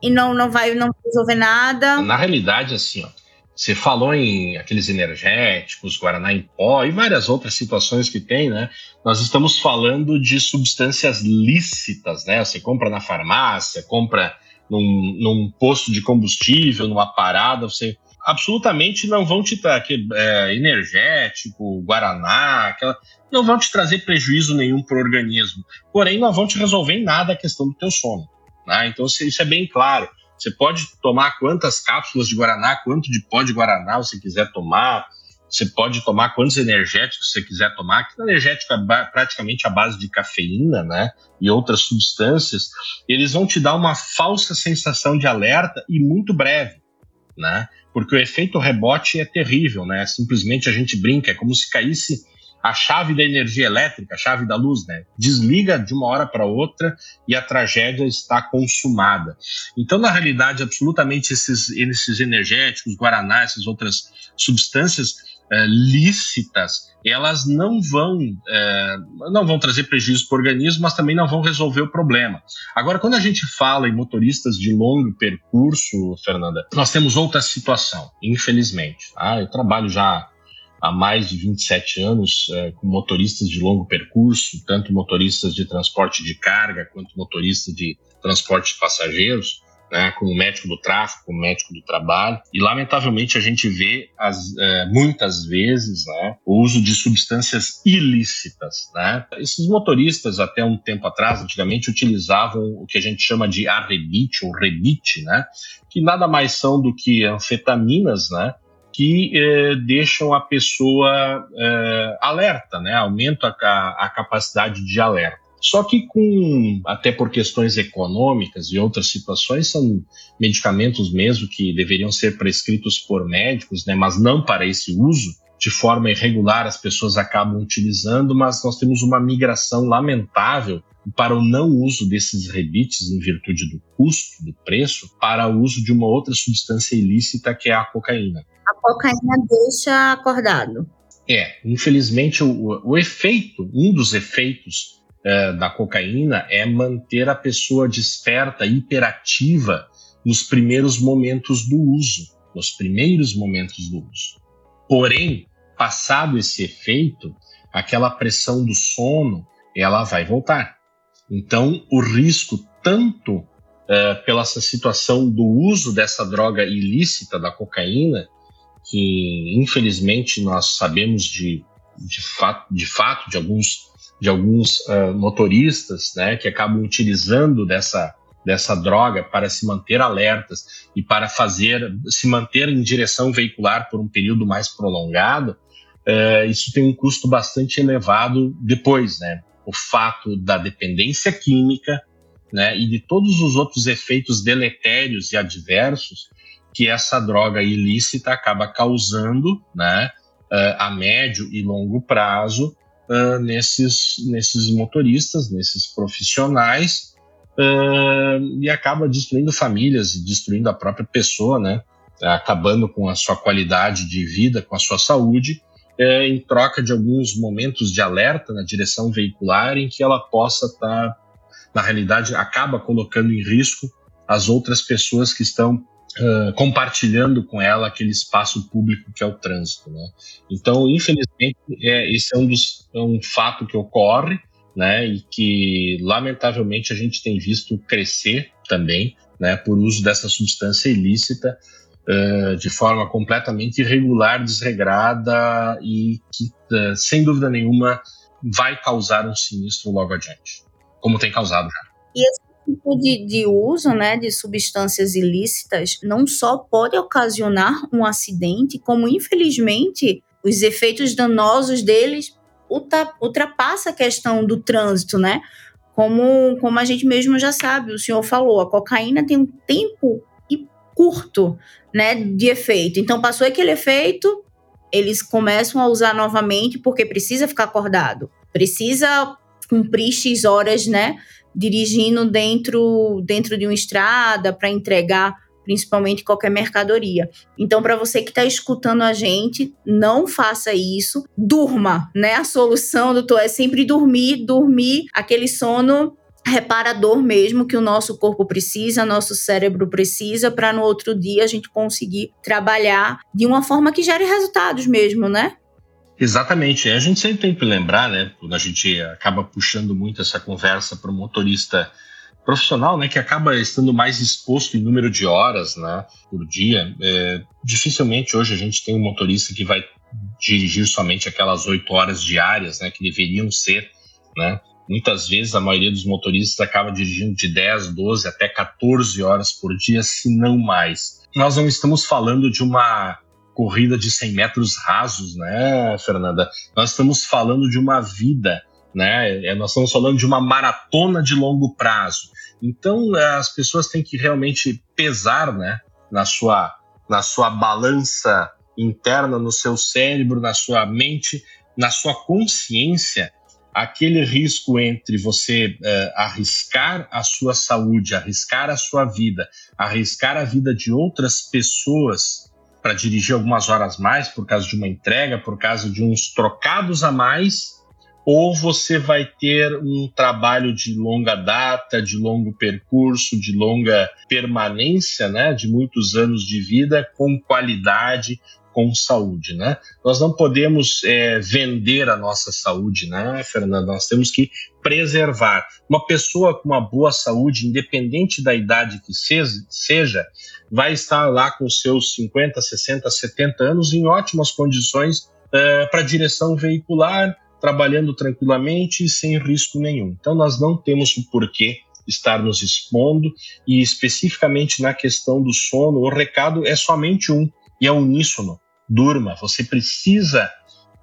e não não vai não resolver nada? Na realidade, assim, ó, você falou em aqueles energéticos, Guaraná em pó e várias outras situações que tem, né? Nós estamos falando de substâncias lícitas, né? Você compra na farmácia, compra num, num posto de combustível, numa parada, você absolutamente não vão te trazer é, energético, guaraná, aquela, não vão te trazer prejuízo nenhum para o organismo. Porém, não vão te resolver em nada a questão do teu sono. Né? Então, isso é bem claro. Você pode tomar quantas cápsulas de guaraná, quanto de pó de guaraná você quiser tomar. Você pode tomar quantos energéticos você quiser tomar. Que energético é praticamente a base de cafeína, né? E outras substâncias. Eles vão te dar uma falsa sensação de alerta e muito breve, né? porque o efeito rebote é terrível, né? Simplesmente a gente brinca, é como se caísse a chave da energia elétrica, a chave da luz, né? Desliga de uma hora para outra e a tragédia está consumada. Então, na realidade, absolutamente esses, esses energéticos, guaraná, essas outras substâncias é, lícitas, elas não vão, é, não vão trazer prejuízo para o organismo, mas também não vão resolver o problema. Agora, quando a gente fala em motoristas de longo percurso, Fernanda, nós temos outra situação, infelizmente. Tá? Eu trabalho já há mais de 27 anos é, com motoristas de longo percurso, tanto motoristas de transporte de carga quanto motoristas de transporte de passageiros né, como médico do tráfico, como médico do trabalho, e lamentavelmente a gente vê as, é, muitas vezes né, o uso de substâncias ilícitas. Né? Esses motoristas, até um tempo atrás, antigamente, utilizavam o que a gente chama de arrebite ou rebite, né, que nada mais são do que anfetaminas, né, que eh, deixam a pessoa eh, alerta, né? aumenta a, a, capacidade de alerta. Só que com, até por questões econômicas e outras situações, são medicamentos mesmo que deveriam ser prescritos por médicos, né, mas não para esse uso. De forma irregular, as pessoas acabam utilizando, mas nós temos uma migração lamentável para o não uso desses rebites em virtude do custo, do preço, para o uso de uma outra substância ilícita que é a cocaína. A cocaína deixa acordado. É, infelizmente o, o efeito, um dos efeitos é, da cocaína é manter a pessoa desperta, hiperativa nos primeiros momentos do uso, nos primeiros momentos do uso. Porém, passado esse efeito, aquela pressão do sono, ela vai voltar. Então, o risco tanto é, pela essa situação do uso dessa droga ilícita da cocaína, que infelizmente nós sabemos de, de, fato, de fato de alguns de alguns uh, motoristas, né, que acabam utilizando dessa dessa droga para se manter alertas e para fazer se manter em direção veicular por um período mais prolongado, uh, isso tem um custo bastante elevado depois, né? O fato da dependência química, né, e de todos os outros efeitos deletérios e adversos que essa droga ilícita acaba causando, né, uh, a médio e longo prazo uh, nesses, nesses motoristas, nesses profissionais, uh, e acaba destruindo famílias e destruindo a própria pessoa, né? acabando com a sua qualidade de vida, com a sua saúde, é, em troca de alguns momentos de alerta na direção veicular em que ela possa estar, tá, na realidade, acaba colocando em risco as outras pessoas que estão uh, compartilhando com ela aquele espaço público que é o trânsito. Né? Então, infelizmente, é, esse é um, dos, é um fato que ocorre né, e que, lamentavelmente, a gente tem visto crescer também né, por uso dessa substância ilícita uh, de forma completamente irregular, desregrada e que, uh, sem dúvida nenhuma, vai causar um sinistro logo adiante, como tem causado já. E esse tipo de, de uso né, de substâncias ilícitas não só pode ocasionar um acidente, como infelizmente os efeitos danosos deles ultrapassa a questão do trânsito, né? Como, como a gente mesmo já sabe, o senhor falou, a cocaína tem um tempo curto, né, de efeito. Então passou aquele efeito, eles começam a usar novamente porque precisa ficar acordado, precisa cumprir X horas, né, dirigindo dentro, dentro de uma estrada para entregar principalmente qualquer mercadoria. Então, para você que está escutando a gente, não faça isso, durma, né? A solução, doutor, é sempre dormir, dormir aquele sono reparador mesmo que o nosso corpo precisa, nosso cérebro precisa, para no outro dia a gente conseguir trabalhar de uma forma que gere resultados mesmo, né? Exatamente. A gente sempre tem que lembrar, né? Quando a gente acaba puxando muito essa conversa para o motorista profissional, né, que acaba estando mais exposto em número de horas, né, por dia. É, dificilmente hoje a gente tem um motorista que vai dirigir somente aquelas oito horas diárias, né, que deveriam ser, né. Muitas vezes a maioria dos motoristas acaba dirigindo de 10, 12 até 14 horas por dia, se não mais. Nós não estamos falando de uma corrida de 100 metros rasos, né, Fernanda? Nós estamos falando de uma vida, né? É, nós estamos falando de uma maratona de longo prazo. Então, é, as pessoas têm que realmente pesar, né, na sua, na sua balança interna, no seu cérebro, na sua mente, na sua consciência, aquele risco entre você uh, arriscar a sua saúde, arriscar a sua vida, arriscar a vida de outras pessoas para dirigir algumas horas mais por causa de uma entrega, por causa de uns trocados a mais, ou você vai ter um trabalho de longa data, de longo percurso, de longa permanência, né, de muitos anos de vida com qualidade, com saúde, né? Nós não podemos é, vender a nossa saúde, né, Fernando? Nós temos que preservar. Uma pessoa com uma boa saúde, independente da idade que seja, vai estar lá com seus 50, 60, 70 anos em ótimas condições é, para direção veicular, trabalhando tranquilamente e sem risco nenhum. Então, nós não temos o porquê estar nos expondo e especificamente na questão do sono, o recado é somente um e é uníssono. Durma, você precisa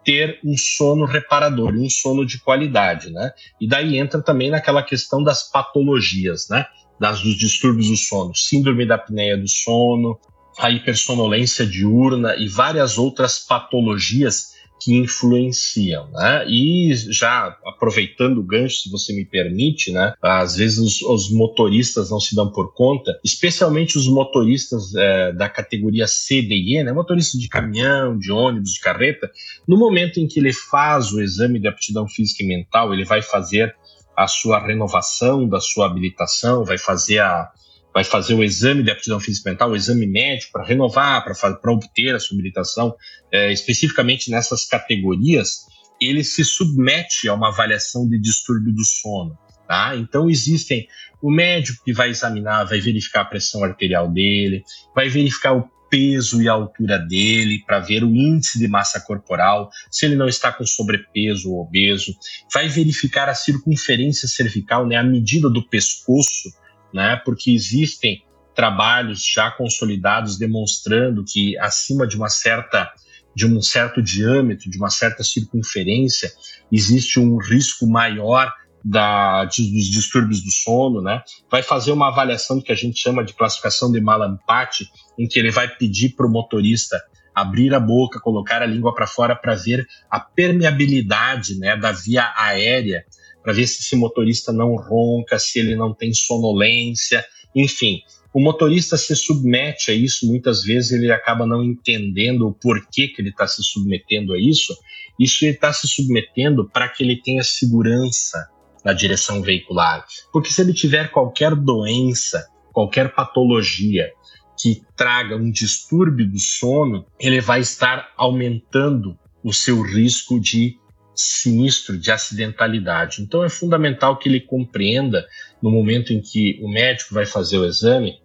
ter um sono reparador, um sono de qualidade, né? E daí entra também naquela questão das patologias, né? Das, dos distúrbios do sono, síndrome da apneia do sono, a hipersonolência diurna e várias outras patologias que influenciam, né? E já aproveitando o gancho, se você me permite, né? Às vezes os, os motoristas não se dão por conta, especialmente os motoristas é, da categoria C, D e E, né? Motorista de caminhão, de ônibus, de carreta, no momento em que ele faz o exame de aptidão física e mental, ele vai fazer a sua renovação da sua habilitação, vai fazer a, vai fazer o exame de aptidão física mental, o exame médico para renovar, para obter a sua habilitação, é, especificamente nessas categorias, ele se submete a uma avaliação de distúrbio do sono. Tá? Então existem o médico que vai examinar, vai verificar a pressão arterial dele, vai verificar o peso e a altura dele para ver o índice de massa corporal, se ele não está com sobrepeso ou obeso, vai verificar a circunferência cervical, né, a medida do pescoço né? Porque existem trabalhos já consolidados demonstrando que acima de uma certa de um certo diâmetro, de uma certa circunferência, existe um risco maior da, dos distúrbios do sono, né? Vai fazer uma avaliação que a gente chama de classificação de Malampati, em que ele vai pedir para o motorista abrir a boca, colocar a língua para fora para ver a permeabilidade, né, da via aérea para ver se esse motorista não ronca, se ele não tem sonolência, enfim. O motorista se submete a isso, muitas vezes ele acaba não entendendo o porquê que ele está se submetendo a isso. Isso ele está se submetendo para que ele tenha segurança na direção veicular. Porque se ele tiver qualquer doença, qualquer patologia que traga um distúrbio do sono, ele vai estar aumentando o seu risco de sinistro de acidentalidade. Então é fundamental que ele compreenda, no momento em que o médico vai fazer o exame,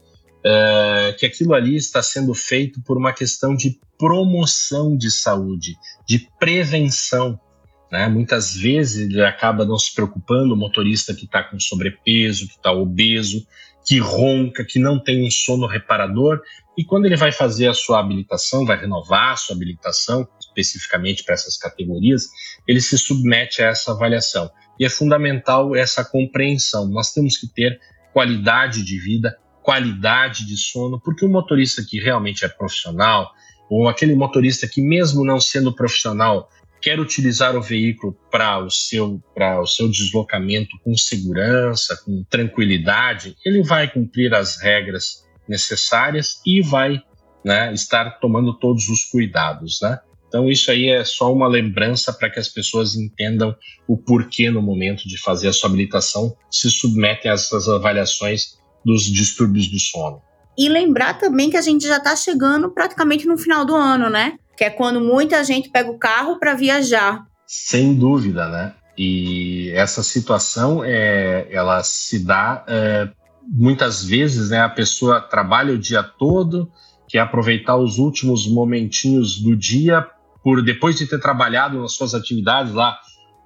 uh, que aquilo ali está sendo feito por uma questão de promoção de saúde, de prevenção. Né? Muitas vezes ele acaba não se preocupando, o motorista que está com sobrepeso, que está obeso, que ronca, que não tem um sono reparador, e quando ele vai fazer a sua habilitação, vai renovar a sua habilitação, especificamente para essas categorias, ele se submete a essa avaliação. E é fundamental essa compreensão. Nós temos que ter qualidade de vida, qualidade de sono, porque o motorista que realmente é profissional, ou aquele motorista que, mesmo não sendo profissional, quer utilizar o veículo para o seu para o seu deslocamento com segurança, com tranquilidade, ele vai cumprir as regras necessárias e vai né, estar tomando todos os cuidados, né? Então isso aí é só uma lembrança para que as pessoas entendam o porquê no momento de fazer a sua habilitação se submetem a essas avaliações dos distúrbios do sono. E lembrar também que a gente já está chegando praticamente no final do ano, né? Que é quando muita gente pega o carro para viajar. Sem dúvida, né? E essa situação é, ela se dá é, muitas vezes, né? A pessoa trabalha o dia todo, quer aproveitar os últimos momentinhos do dia por depois de ter trabalhado nas suas atividades lá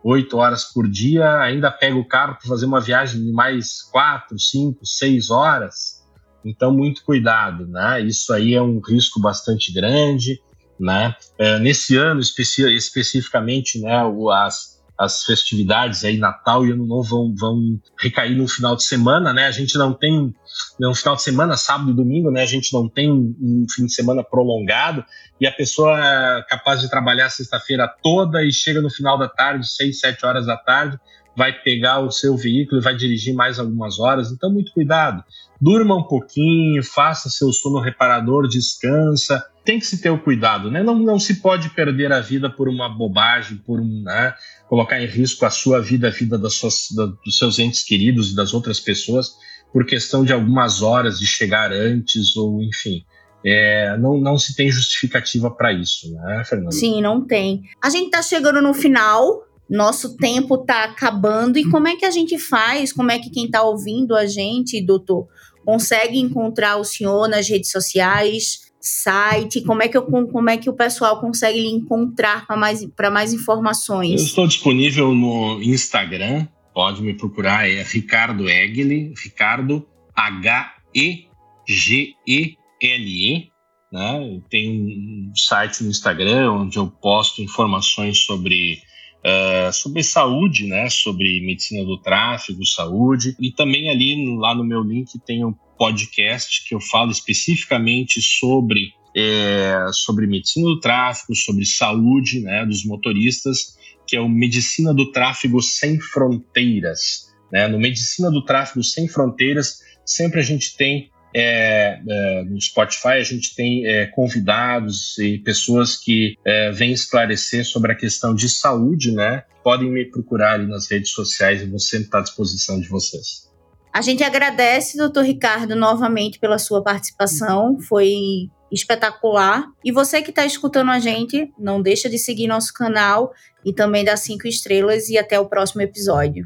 oito horas por dia, ainda pega o carro para fazer uma viagem de mais quatro, cinco, seis horas. Então, muito cuidado, né? Isso aí é um risco bastante grande, né? É, nesse ano especi especificamente, né? As, as festividades aí, Natal e Ano Novo, vão, vão recair no final de semana, né? A gente não tem no final de semana, sábado e domingo, né? A gente não tem um, fim de semana prolongado e a pessoa é capaz de trabalhar sexta-feira toda e chega no final da tarde, seis, sete horas da tarde, vai pegar o seu veículo e vai dirigir mais algumas horas. Então, muito cuidado. Durma um pouquinho, faça seu sono reparador, descansa. Tem que se ter o cuidado, né? Não, não se pode perder a vida por uma bobagem, por um, né? colocar em risco a sua vida, a vida das suas, da, dos seus entes queridos e das outras pessoas por questão de algumas horas de chegar antes ou enfim. É, não, não se tem justificativa para isso, né, Fernanda? Sim, não tem. A gente está chegando no final nosso tempo está acabando e como é que a gente faz? Como é que quem está ouvindo a gente, doutor, consegue encontrar o senhor nas redes sociais, site? Como é que, eu, como é que o pessoal consegue lhe encontrar para mais, mais informações? Eu estou disponível no Instagram, pode me procurar, é Ricardo Egli, Ricardo H-E-G-E-L-E. Né? Tem um site no Instagram onde eu posto informações sobre uh, sobre saúde, né, sobre medicina do tráfego, saúde, e também ali lá no meu link tem um podcast que eu falo especificamente sobre é, sobre medicina do tráfego, sobre saúde, né, dos motoristas, que é o Medicina do Tráfego Sem Fronteiras. Né? No Medicina do Tráfego Sem Fronteiras, sempre a gente tem é, é, no Spotify a gente tem é, convidados e pessoas que é, vêm esclarecer sobre a questão de saúde, né? Podem me procurar ali nas redes sociais e vou sempre estar à disposição de vocês. A gente agradece, doutor Ricardo, novamente pela sua participação. Foi espetacular. E você que está escutando a gente, não deixa de seguir nosso canal e também dar cinco estrelas e até o próximo episódio.